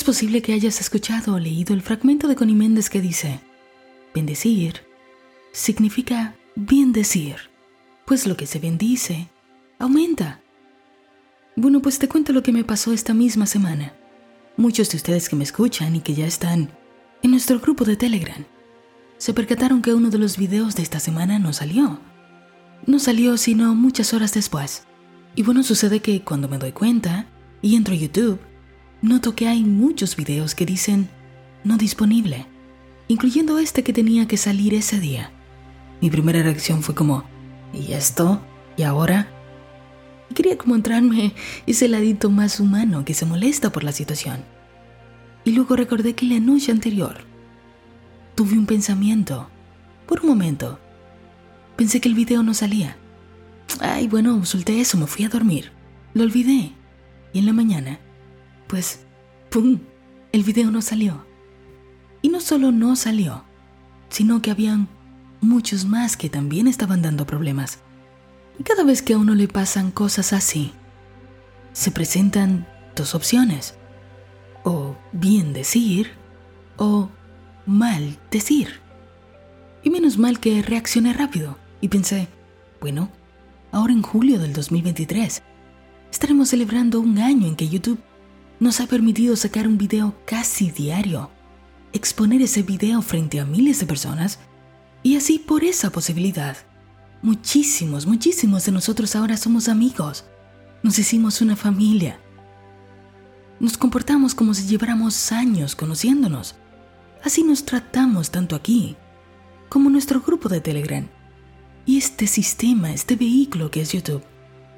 Es posible que hayas escuchado o leído el fragmento de Connie Méndez que dice, bendecir significa bien decir, pues lo que se bendice aumenta. Bueno, pues te cuento lo que me pasó esta misma semana. Muchos de ustedes que me escuchan y que ya están en nuestro grupo de Telegram se percataron que uno de los videos de esta semana no salió. No salió sino muchas horas después. Y bueno, sucede que cuando me doy cuenta y entro a YouTube, noto que hay muchos videos que dicen no disponible, incluyendo este que tenía que salir ese día. Mi primera reacción fue como, ¿y esto? ¿Y ahora? Quería como entrarme ese ladito más humano que se molesta por la situación. Y luego recordé que la noche anterior tuve un pensamiento, por un momento. Pensé que el video no salía. Ay, bueno, solté eso, me fui a dormir. Lo olvidé. Y en la mañana, pues, ¡pum! El video no salió. Y no solo no salió, sino que habían muchos más que también estaban dando problemas. Y cada vez que a uno le pasan cosas así, se presentan dos opciones. O bien decir, o mal decir. Y menos mal que reaccioné rápido y pensé, bueno, ahora en julio del 2023, estaremos celebrando un año en que YouTube nos ha permitido sacar un video casi diario, exponer ese video frente a miles de personas y así por esa posibilidad. Muchísimos, muchísimos de nosotros ahora somos amigos. Nos hicimos una familia. Nos comportamos como si lleváramos años conociéndonos. Así nos tratamos tanto aquí como nuestro grupo de Telegram. Y este sistema, este vehículo que es YouTube,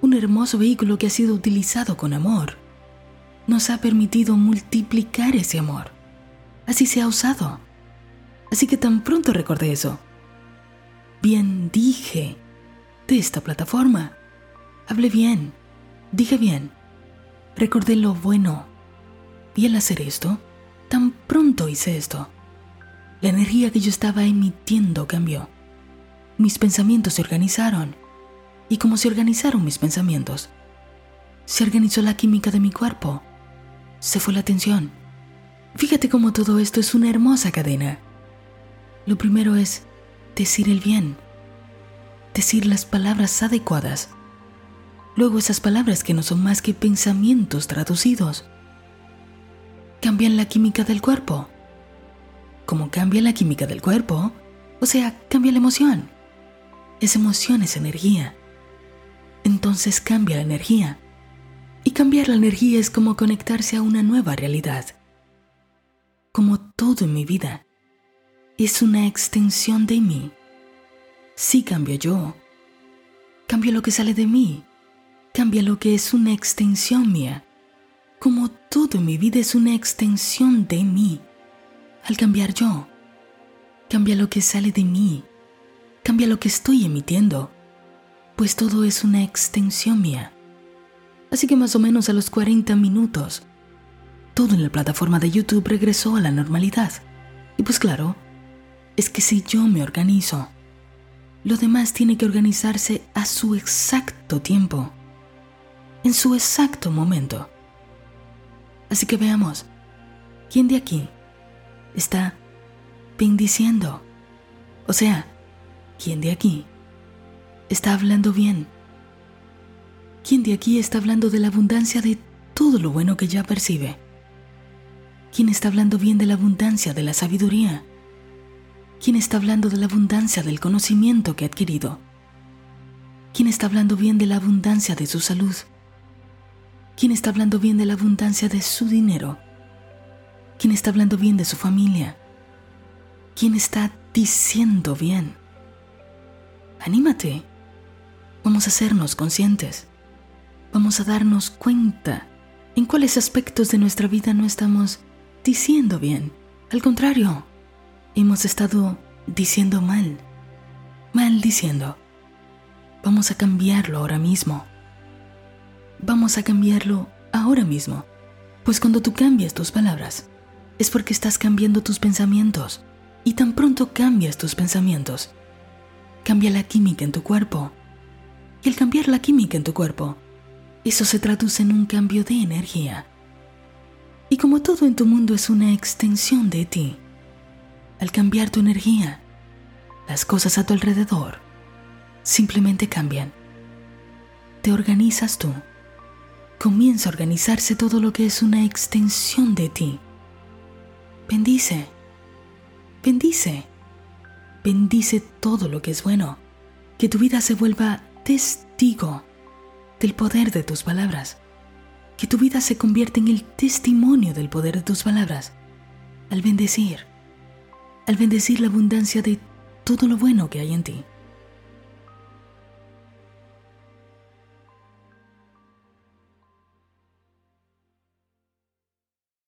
un hermoso vehículo que ha sido utilizado con amor, nos ha permitido multiplicar ese amor. Así se ha usado. Así que tan pronto recordé eso. Bien dije de esta plataforma. Hablé bien. Dije bien. Recordé lo bueno. Y al hacer esto, tan pronto hice esto. La energía que yo estaba emitiendo cambió mis pensamientos se organizaron. Y como se organizaron mis pensamientos, se organizó la química de mi cuerpo. Se fue la tensión. Fíjate cómo todo esto es una hermosa cadena. Lo primero es decir el bien, decir las palabras adecuadas. Luego esas palabras que no son más que pensamientos traducidos. Cambian la química del cuerpo. Como cambia la química del cuerpo, o sea, cambia la emoción. Esa emoción es energía. Entonces cambia la energía. Y cambiar la energía es como conectarse a una nueva realidad. Como todo en mi vida, es una extensión de mí. Si cambio yo, cambio lo que sale de mí, cambia lo que es una extensión mía. Como todo en mi vida es una extensión de mí. Al cambiar yo, cambia lo que sale de mí, cambia lo que estoy emitiendo, pues todo es una extensión mía. Así que más o menos a los 40 minutos, todo en la plataforma de YouTube regresó a la normalidad. Y pues claro, es que si yo me organizo, lo demás tiene que organizarse a su exacto tiempo, en su exacto momento. Así que veamos, ¿quién de aquí está bendiciendo? O sea, ¿Quién de aquí está hablando bien? ¿Quién de aquí está hablando de la abundancia de todo lo bueno que ya percibe? ¿Quién está hablando bien de la abundancia de la sabiduría? ¿Quién está hablando de la abundancia del conocimiento que ha adquirido? ¿Quién está hablando bien de la abundancia de su salud? ¿Quién está hablando bien de la abundancia de su dinero? ¿Quién está hablando bien de su familia? ¿Quién está diciendo bien? anímate. Vamos a hacernos conscientes. Vamos a darnos cuenta en cuáles aspectos de nuestra vida no estamos diciendo bien. Al contrario, hemos estado diciendo mal. Mal diciendo. Vamos a cambiarlo ahora mismo. Vamos a cambiarlo ahora mismo. Pues cuando tú cambias tus palabras, es porque estás cambiando tus pensamientos. Y tan pronto cambias tus pensamientos, cambia la química en tu cuerpo. Y al cambiar la química en tu cuerpo, eso se traduce en un cambio de energía. Y como todo en tu mundo es una extensión de ti, al cambiar tu energía, las cosas a tu alrededor simplemente cambian. Te organizas tú. Comienza a organizarse todo lo que es una extensión de ti. Bendice. Bendice. Bendice todo lo que es bueno. Que tu vida se vuelva testigo del poder de tus palabras. Que tu vida se convierta en el testimonio del poder de tus palabras. Al bendecir. Al bendecir la abundancia de todo lo bueno que hay en ti.